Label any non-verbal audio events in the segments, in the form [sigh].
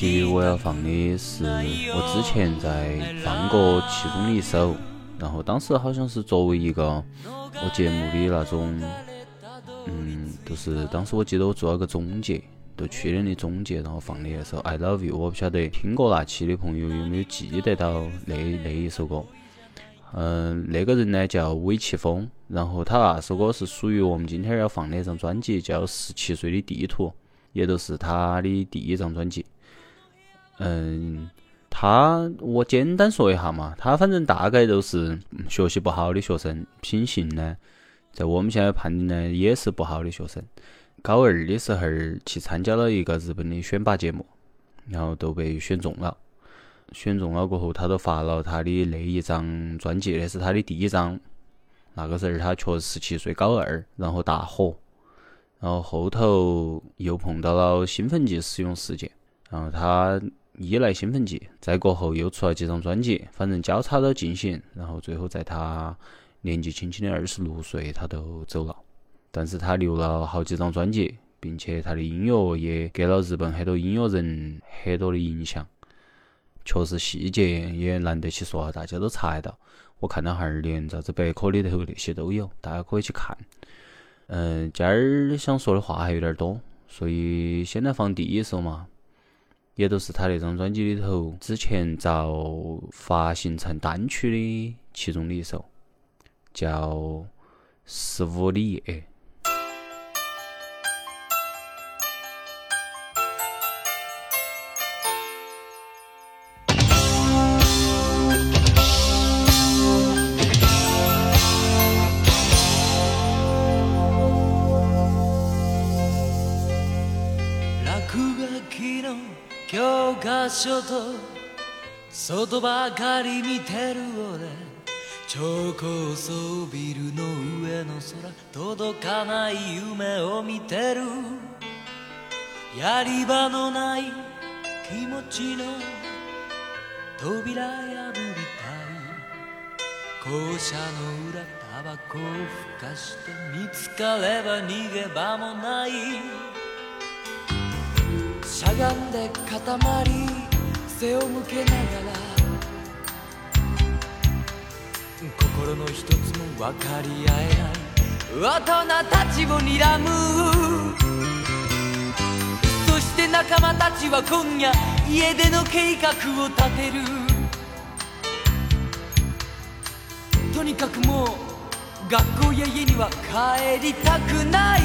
期我要放的是我之前在放过其中的一首，然后当时好像是作为一个我节目的那种，嗯，就是当时我记得我做了个总结，就去年的总结，然后放的那首《I Love You》，我不晓得听过那期的朋友有没有记得到那那一首歌。嗯，那个人呢叫韦奇峰，然后他那首歌是属于我们今天要放的那张专辑，叫《十七岁的地图》，也就是他的第一张专辑。嗯，他我简单说一下嘛，他反正大概都是学习不好的学生，品行呢，在我们现在判定呢也是不好的学生。高二的时候去参加了一个日本的选拔节目，然后都被选中了。选中了过后，他都发了他的那一张专辑，那是他的第一张。那个时候他确实十七岁，高二，然后大火。然后后头又碰到了兴奋剂使用事件，然后他依赖兴奋剂，再过后又出了几张专辑，反正交叉着进行。然后最后在他年纪轻轻的二十六岁，他都走了。但是他留了好几张专辑，并且他的音乐也给了日本很多音乐人很多的影响。确实细节也难得去说，大家都查得到。我看到哈儿连啥子百科里头那些都有，大家可以去看。嗯，今儿想说的话还有点多，所以先来放第一首嘛，也都是他那张专辑里头之前遭发行成单曲的其中的一首，叫《十五的夜》。外ばかり見てる俺。超高層ビルの上の空届かない夢を見てる。やり場のない気持ちの扉破りたい。校舎の裏タバコをふかして見つかれば逃げ場もない。しゃがんで固まり背を向けながら心の一つも分かり合えない。大人たちを睨む。そして仲間たちは今夜家での計画を立てる。とにかくもう学校や家には帰りたくない。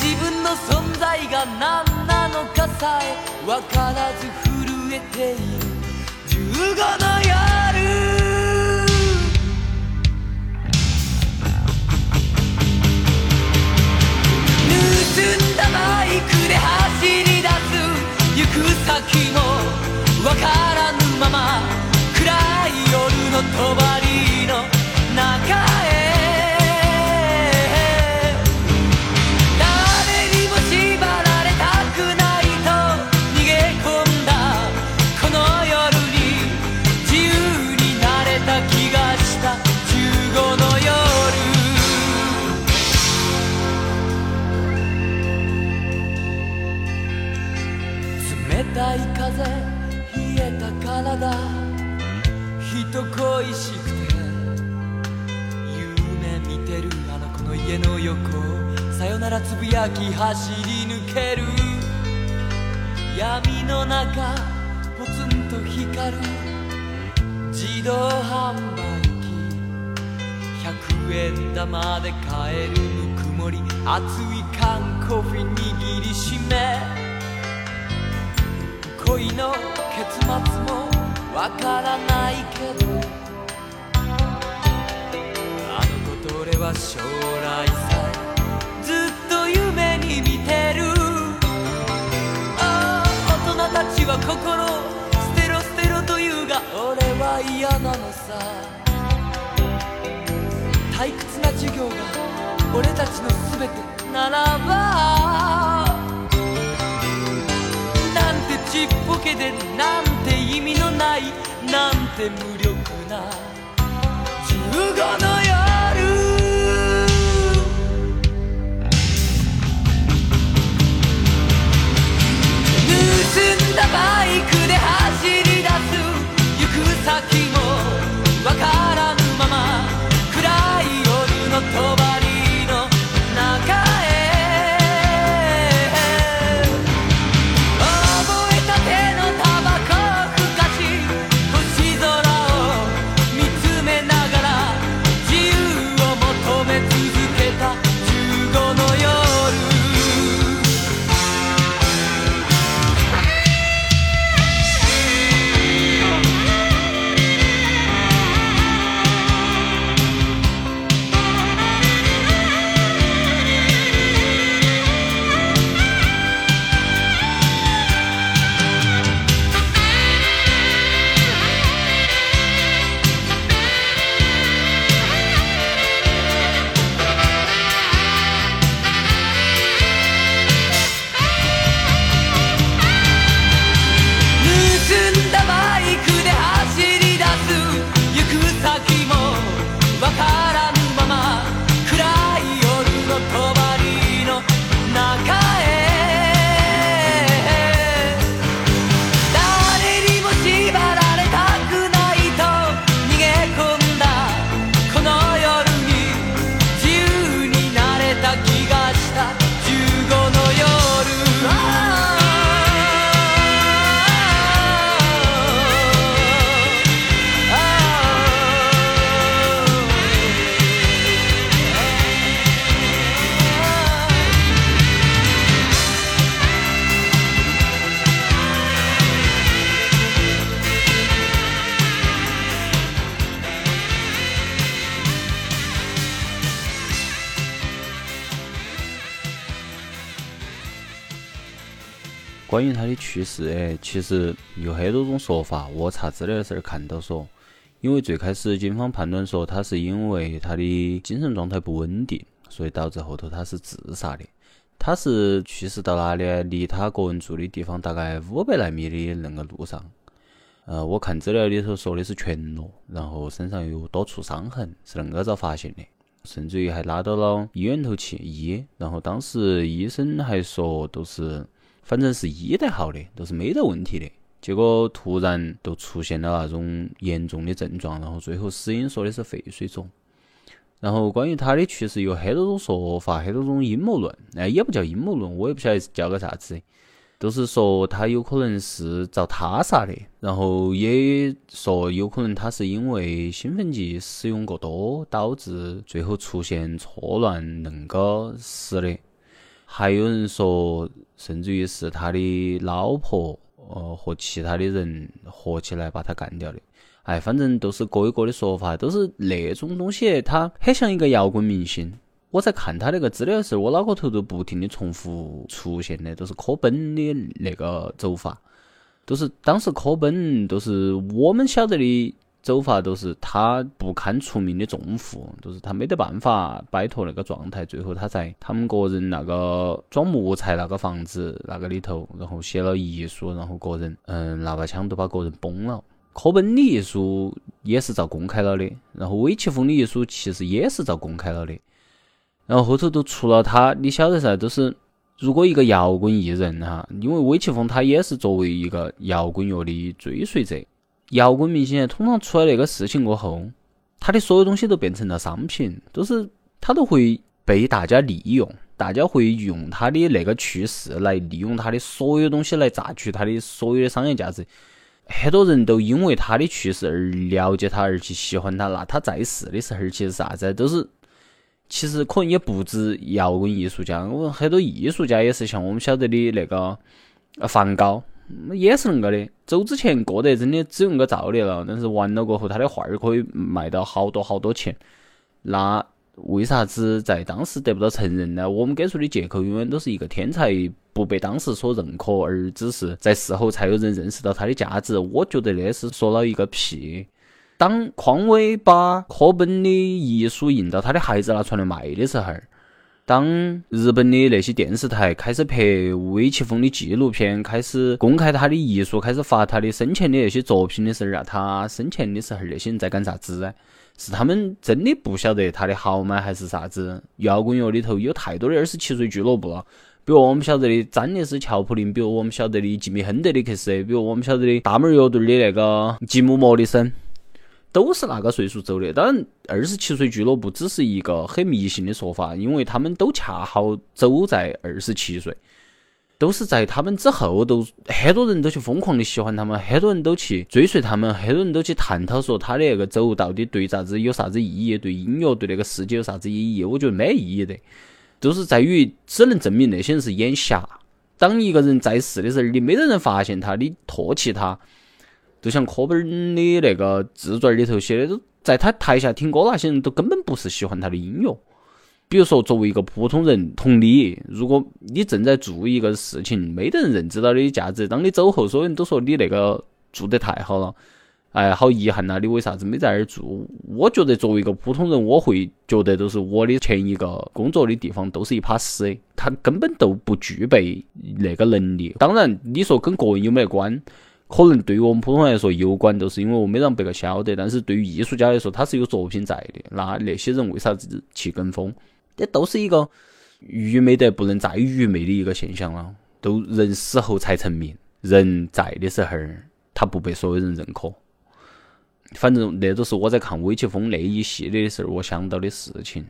自分の存在が何なのかさえ分からず震えている。15の夜。バイクで走り出す行く先もわからぬまま暗い夜の帳の中へなき走り抜ける。闇の中ポツンと光る。自動販売機。100円玉で買えるぬくもり。熱い缶コーヒー握りしめ。恋の結末もわからないけど。あの子と俺は将来さ。てるああ大人たちは心を捨てろ捨嫌なのさ。退屈な授業が俺たちの全てならば。なんてちっぽけでなんて意味のないなんて無力な15の夜。たバイクで走る关于他的去世，哎，其实有很多种说法。我查资料的时候看到说，因为最开始警方判断说他是因为他的精神状态不稳定，所以导致后头他是自杀的。他是去世到哪里？离他个人住的地方大概五百来米的那个路上。呃，我看资料里头说的是全裸，然后身上有多处伤痕，是恁个遭发现的，甚至于还拉到了医院头去医。然后当时医生还说都是。反正是医得好的，都是没得问题的。结果突然都出现了那种严重的症状，然后最后死因说的是肺水肿。然后关于他的去世有很多种说法，很多种阴谋论，哎，也不叫阴谋论，我也不晓得叫个啥子，都是说他有可能是遭他杀的，然后也说有可能他是因为兴奋剂使用过多导致最后出现错乱恁个死的。还有人说，甚至于是他的老婆，呃，和其他的人合起来把他干掉的。哎，反正都是各有各的说法，都是那种东西，他很像一个摇滚明星。我在看他那个资料的时候，我脑壳头都不停的重复出现的，都是科本的那个走法，都是当时科本都是我们晓得的。走法都是他不堪出名的重负，都是他没得办法摆脱那个状态，最后他在他们个人那个装木材那个房子那个里头，然后写了遗书，然后个人嗯拿把枪都把个人崩了。柯本的遗书也是遭公开了的，然后韦奇峰的遗书其实也是遭公开了的，然后后头都出了他，你晓得噻，都是如果一个摇滚艺人哈，因为韦奇峰他也是作为一个摇滚乐的追随者。摇滚明星通常出了那个事情过后，他的所有东西都变成了商品，都是他都会被大家利用，大家会用他的那个去世来利用他的所有东西来榨取他的所有的商业价值。很多人都因为他的去世而了解他，而去喜欢他。那他在世的时候其实啥子都是，其实可能也不止摇滚艺术家，我们很多艺术家也是像我们晓得的那个梵高。也是恁个的，走之前过得真的只有恁个造孽了，但是完了过后，他的画儿可以卖到好多好多钱。那为啥子在当时得不到承认呢？我们给出的借口永远都是一个天才不被当时所认可，而只是在事后才有人认识到他的价值。我觉得那是说了一个屁。当匡威把课本的遗书印到他的孩子拿出来卖的时候，当日本的那些电视台开始拍尾崎峰的纪录片，开始公开他的遗书，开始发他的生前的那些作品的时候啊，他生前的时候那些人在干啥子？是他们真的不晓得他的好吗？还是啥子？摇滚乐里头有太多的二十七岁俱乐部了，比如我们晓得的詹尼斯·乔普林，比如我们晓得的吉米·亨德里克斯，比如我们晓得的大门乐队的那个吉姆·莫里森，都是那个岁数走的。当然，二十七岁俱乐部只是一个很迷信的说法，因为他们都恰好走在二十七岁。都是在他们之后，都很多人都去疯狂的喜欢他们，很多人都去追随他们，很多人都去探讨说他的那个走到底对啥子有啥子意义，对音乐对那个世界有啥子意义？我觉得没意义的，都是在于只能证明那些人是眼瞎。当一个人在世的时候，你没得人发现他，你唾弃他，就像课本的那个自传里头写的，都在他台下听歌那些人都根本不是喜欢他的音乐。比如说，作为一个普通人，同理，如果你正在做一个事情，没得人认知到的价值，当你走后，所有人都说你那个做得太好了，哎，好遗憾呐！你为啥子没在那儿做？我觉得作为一个普通人，我会觉得都是我的前一个工作的地方都是一把屎，他根本都不具备那个能力。当然，你说跟个人有没得关？可能对于我们普通人来说有关，都是因为我没让别个晓得。但是对于艺术家来说，他是有作品在的。那那些人为啥子去跟风？这都是一个愚昧得不能再愚昧的一个现象了。都人死后才成名，人在的时候儿他不被所有人认可。反正那都是我在看韦奇峰那一系列的时候我想到的事情。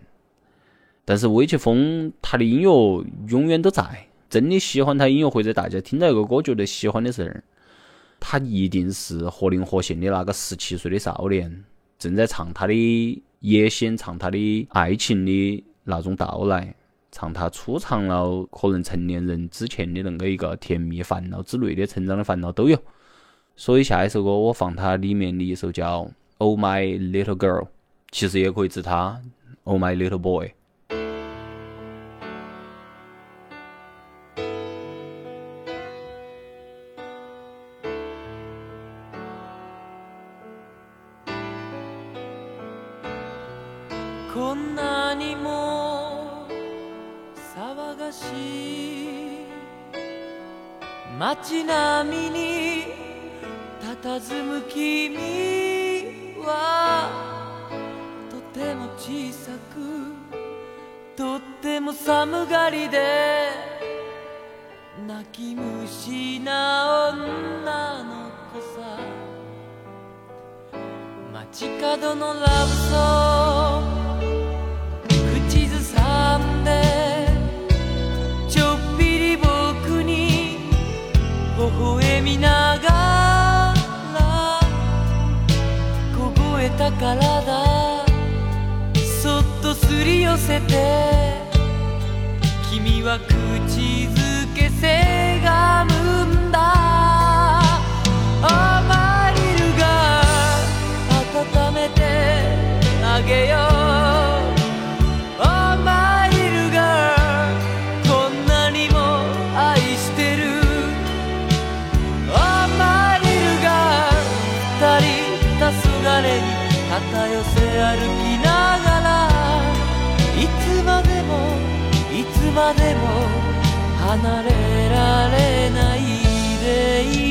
但是韦奇峰他的音乐永远都在，真的喜欢他音乐或者大家听到一个歌觉得喜欢的时候，他一定是活灵活现的那个十七岁的少年，正在唱他的野心，唱他的爱情的。那种到来，唱他初尝了可能成年人之前的那个一个甜蜜烦恼之类的成长的烦恼都有。所以下一首歌我放它里面的一首叫《Oh My Little Girl》，其实也可以指他《Oh My Little Boy》。君は口づ 離れられないでいる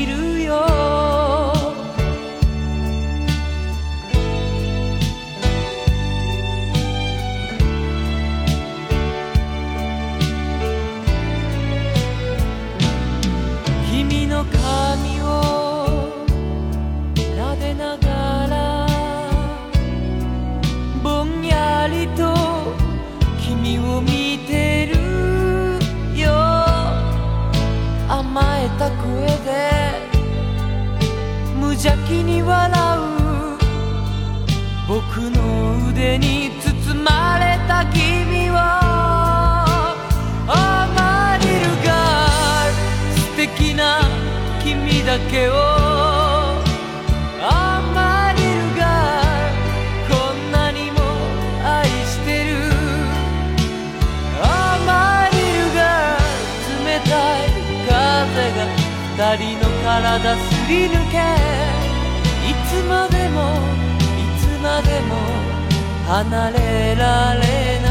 邪気に笑う僕の腕に包まれた君を。アマリルガール素敵な君だけを。アマリルガールこんなにも愛してる。アマリルガール冷たい風が二人の体すり抜け。でも離れられない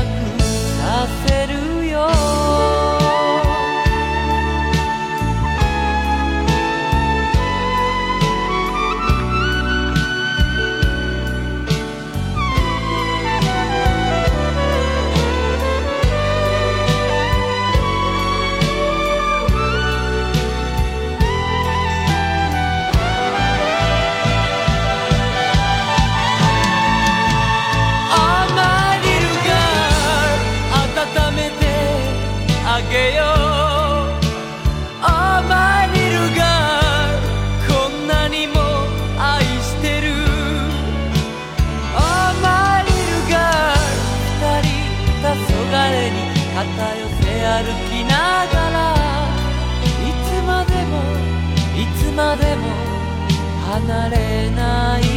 離れない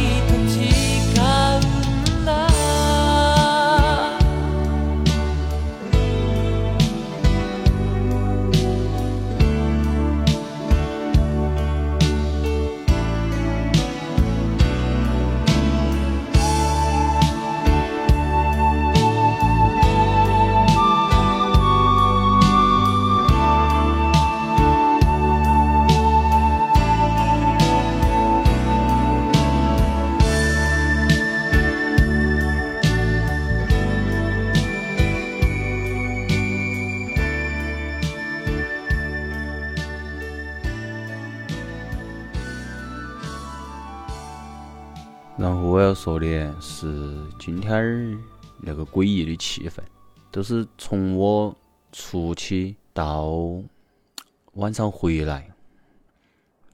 说的是，今天儿那个诡异的气氛，都是从我出去到晚上回来。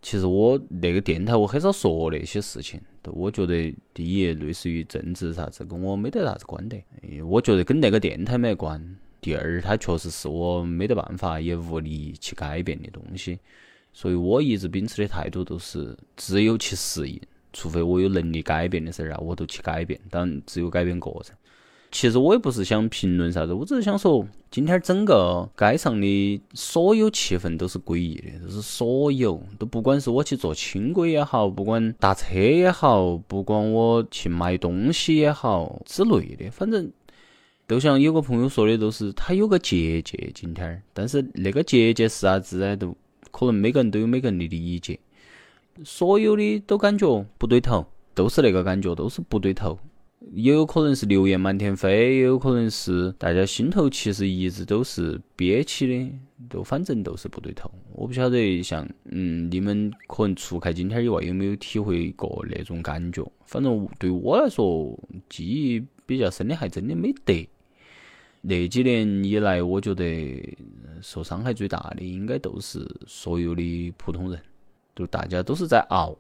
其实我那个电台我很少说那些事情，都我觉得第一类似于政治啥子，跟我没得啥子关系。诶我觉得跟那个电台没关。第二，它确实是我没得办法也无力去改变的东西，所以我一直秉持的态度都是只有去适应。除非我有能力改变的事儿啊，我都去改变。当然，只有改变个人。其实我也不是想评论啥子，我只是想说，今天整个街上的所有气氛都是诡异的，就是所有都不管是我去坐轻轨也好，不管打车也好，不管我去买东西也好之类的，反正都像有个朋友说的，都是他有个结界今天儿，但是那个结界是啥子呢？都可能每个人都有每个人的理解。所有的都感觉不对头，都是那个感觉，都是不对头。也有可能是流言满天飞，也有可能是大家心头其实一直都是憋起的，都反正都是不对头。我不晓得像嗯，你们可能除开今天以外，有没有体会过那种感觉？反正对我来说，记忆比较深的还真的没得。那几年以来，我觉得受伤害最大的应该都是所有的普通人。就大家都是在熬，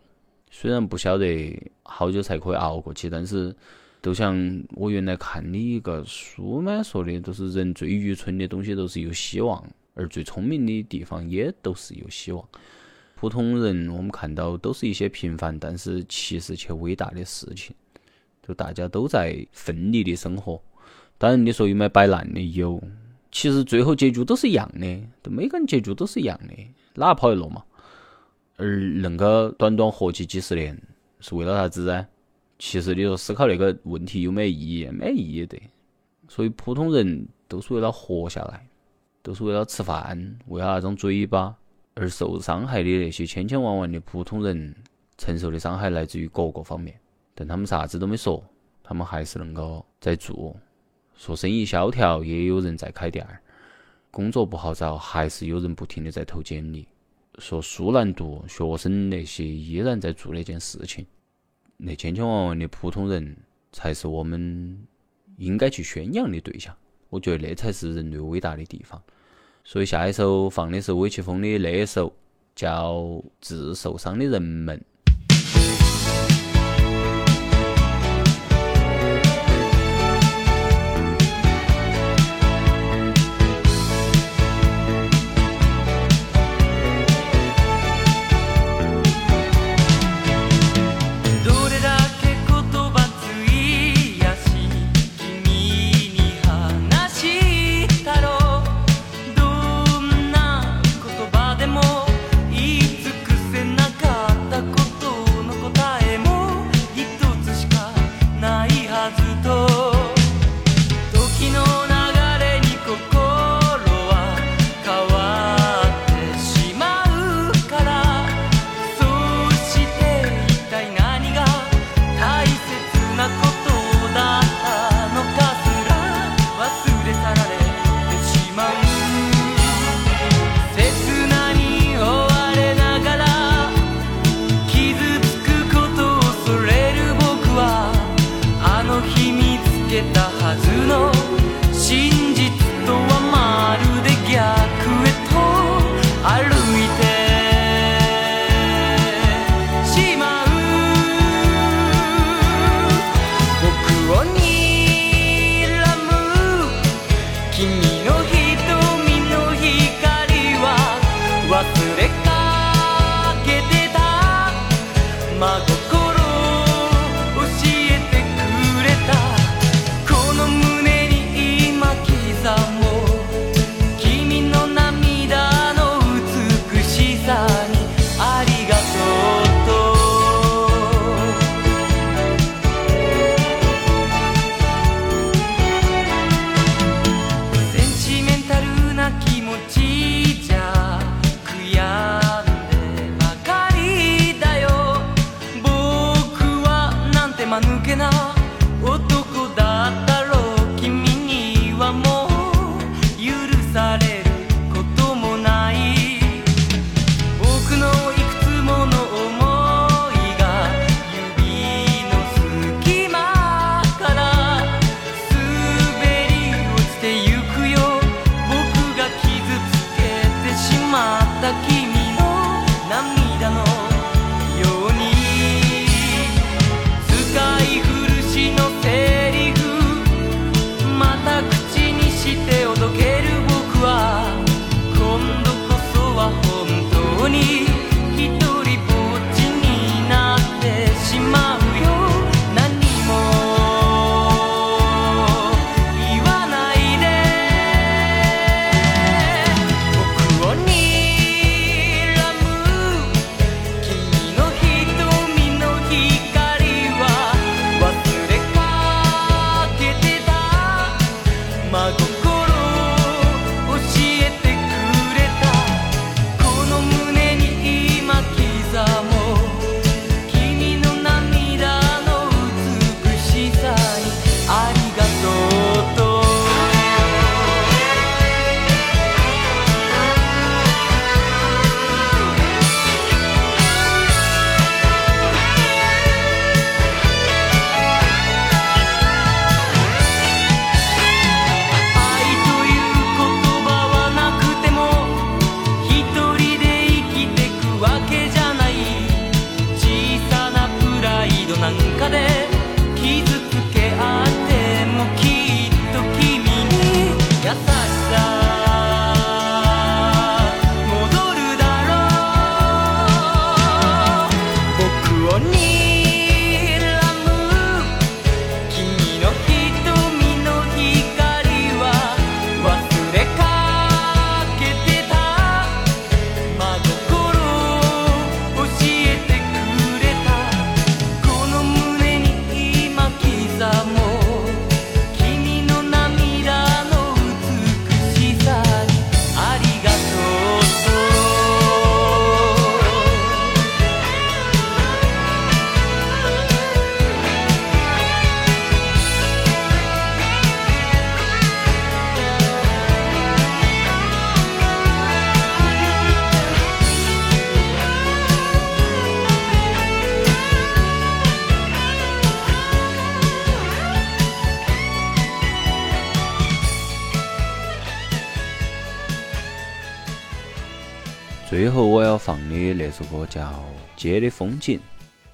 虽然不晓得好久才可以熬过去，但是就像我原来看的一个书嘛说的，都是人最愚蠢的东西都是有希望，而最聪明的地方也都是有希望。普通人我们看到都是一些平凡，但是其实却伟大的事情，就大家都在奋力的生活。当然你说有没有摆烂的有，其实最后结局都是一样的，都每个人结局都是一样的，哪个跑得落嘛？而恁个短短活起几十年，是为了啥子呢？其实你说思考那个问题有没有意义？没意义的。所以普通人都是为了活下来，都是为了吃饭，为了那张嘴巴。而受伤害的那些千千万万的普通人，承受的伤害来自于各个方面，但他们啥子都没说，他们还是恁个在做。说生意萧条，也有人在开店儿；工作不好找，还是有人不停的在投简历。说书难读，学生那些依然在做那件事情，那千千万万的普通人才是我们应该去宣扬的对象。我觉得那才是人类伟大的地方。所以下一首放的是韦奇峰的那一首，叫《致受伤的人们》。はずの信《街的风景》。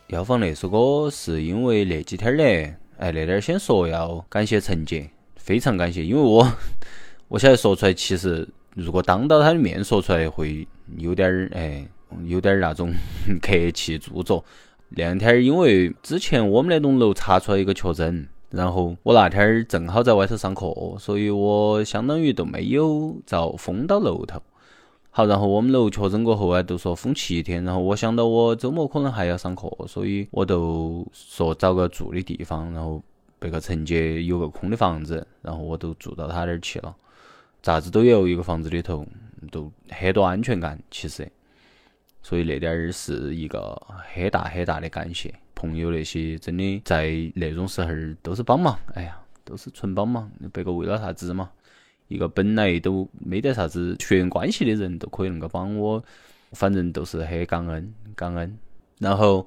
要放那首歌，是因为那几天嘞，哎，那点儿先说要感谢陈杰，非常感谢，因为我 [laughs] 我晓得说出来，其实如果当到他的面说出来，会有点儿哎，有点儿那种 [laughs] 客气做作。那两天儿因为之前我们那栋楼查出来一个确诊，然后我那天儿正好在外头上课，所以我相当于都没有遭封到楼头。好，然后我们楼确诊过后啊，都说封七天。然后我想到我周末可能还要上课，所以我都说找个住的地方，然后别个陈杰有个空的房子，然后我都住到他那儿去了。咋子都有一个房子里头，都很多安全感。其实，所以那点儿是一个很大很大的感谢。朋友那些真的在那种时候都是帮忙，哎呀，都是纯帮忙。别个为了啥子嘛？一个本来都没得啥子血缘关系的人都可以能够帮我，反正都是很感恩感恩。然后，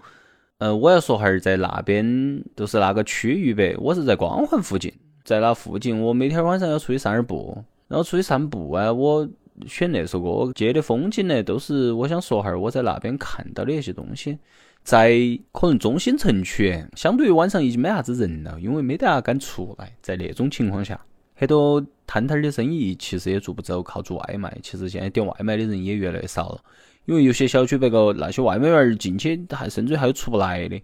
嗯，我要说哈儿，在那边都是那个区域呗，我是在光环附近，在那附近，我每天晚上要出去散点步，然后出去散步啊，我选那首歌，街的风景呢，都是我想说哈儿，我在那边看到的那些东西，在可能中心城区，相对于晚上已经没啥子人了，因为没得啥敢出来，在那种情况下。很多摊摊儿的生意其实也做不走，靠做外卖。其实现在点外卖的人也越来越少了，因为有些小区别个那些外卖员儿进去还甚至还有出不来的。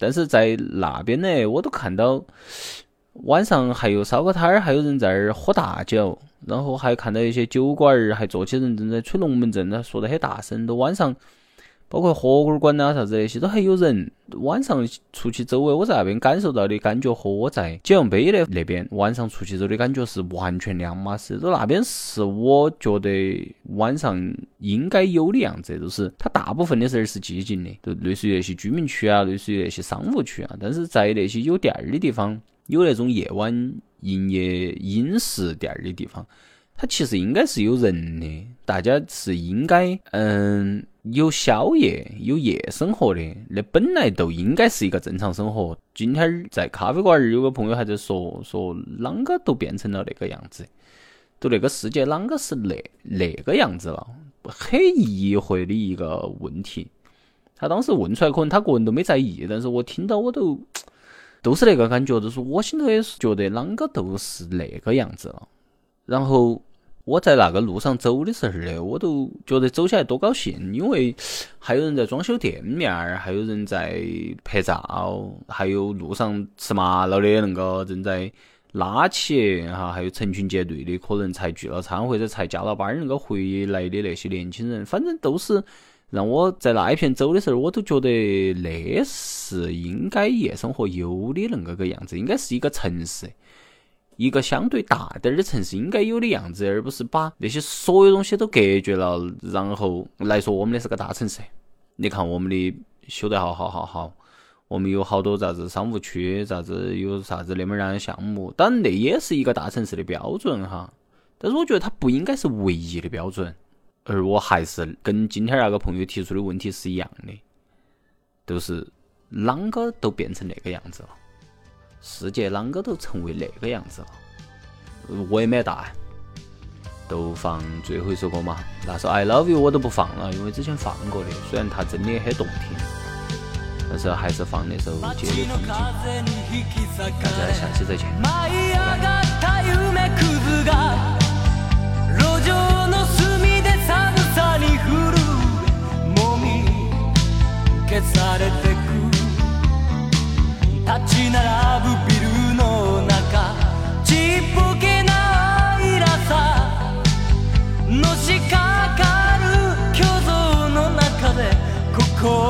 但是在那边呢，我都看到晚上还有烧烤摊儿，还有人在那儿喝大酒，然后还看到一些酒馆儿还坐起人正在吹龙门阵，那说得很大声，都晚上。包括火锅馆呐，啥子那些都还有人。晚上出去走，我在那边感受到的感觉和我在解放碑的那边晚上出去走的感觉是完全两码事。都那边是我觉得晚上应该有的样子，就是它大部分的时候是寂静的，就类似于那些居民区啊，类似于那些商务区啊。但是在那些有店儿的地方，有那种夜晚营业饮食店儿的地方，它其实应该是有人的，大家是应该嗯。有宵夜、有夜生活的，那本来都应该是一个正常生活。今天在咖啡馆儿，有个朋友还在说说，啷个都变成了那个样子，都那个世界啷个是那那个样子了？很疑惑的一个问题。他当时问出来，可能他个人都没在意，但是我听到我都都是那个感觉，就是我心头也是觉得啷个都是那个样子了。然后。我在那个路上走的时候呢，我都觉得走起来多高兴，因为还有人在装修店面儿，还有人在拍照，还有路上吃麻辣的那个正在拉起哈，还有成群结队的，可能才聚了餐或者才加了班儿那个回来的那些年轻人，反正都是让我在那一片走的时候，我都觉得那是应该夜生活有的那个个样子，应该是一个城市。一个相对大点儿的城市应该有的样子，而不是把那些所有东西都隔绝了，然后来说我们的是个大城市。你看我们的修得好好好好，我们有好多啥子商务区，啥子有啥子那么样的项目，当然那也是一个大城市的标准哈。但是我觉得它不应该是唯一的标准，而我还是跟今天那个朋友提出的问题是一样的，都是啷个都变成那个样子了。世界啷个都成为那个样子了，我也没答案。都放最后一首歌嘛，那首《I Love You》我都不放了，因为之前放过的，虽然它真的很动听，但是还是放那首《街的风景》。大家下期再见。立ち並ぶビルの中ちっぽけなイラさのしかかる虚像の中で心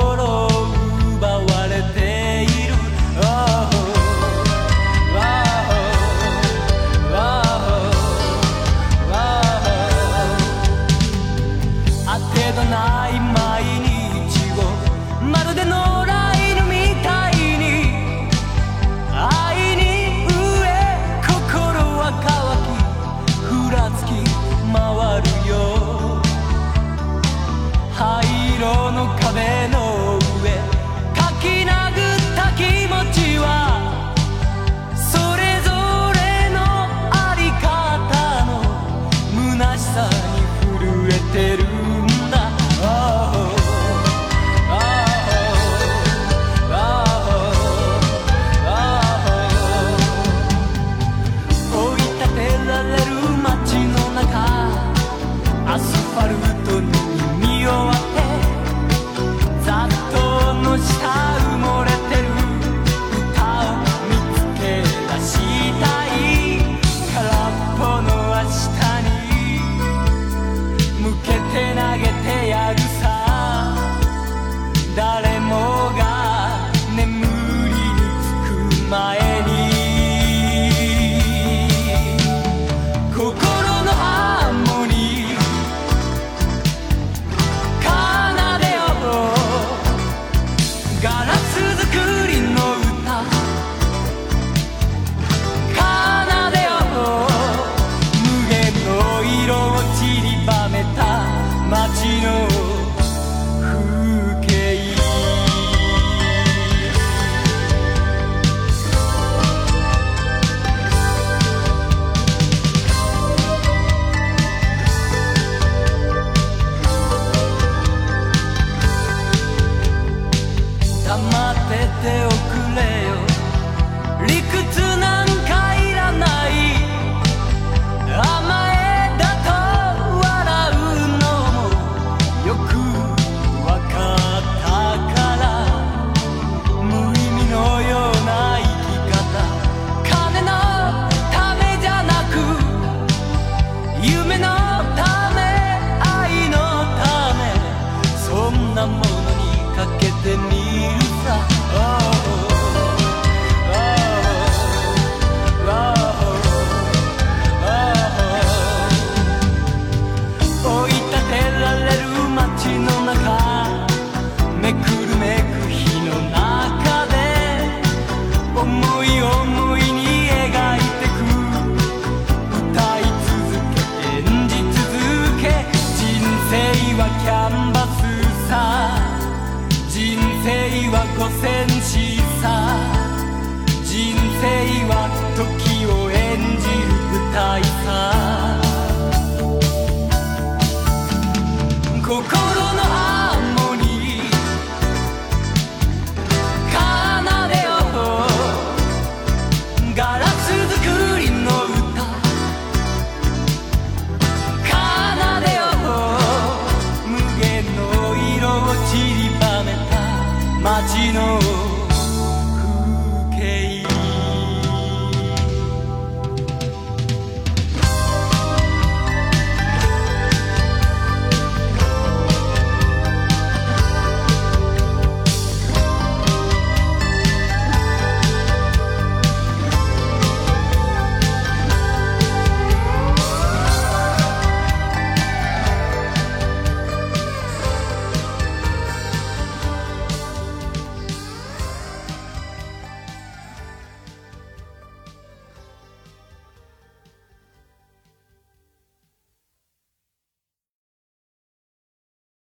心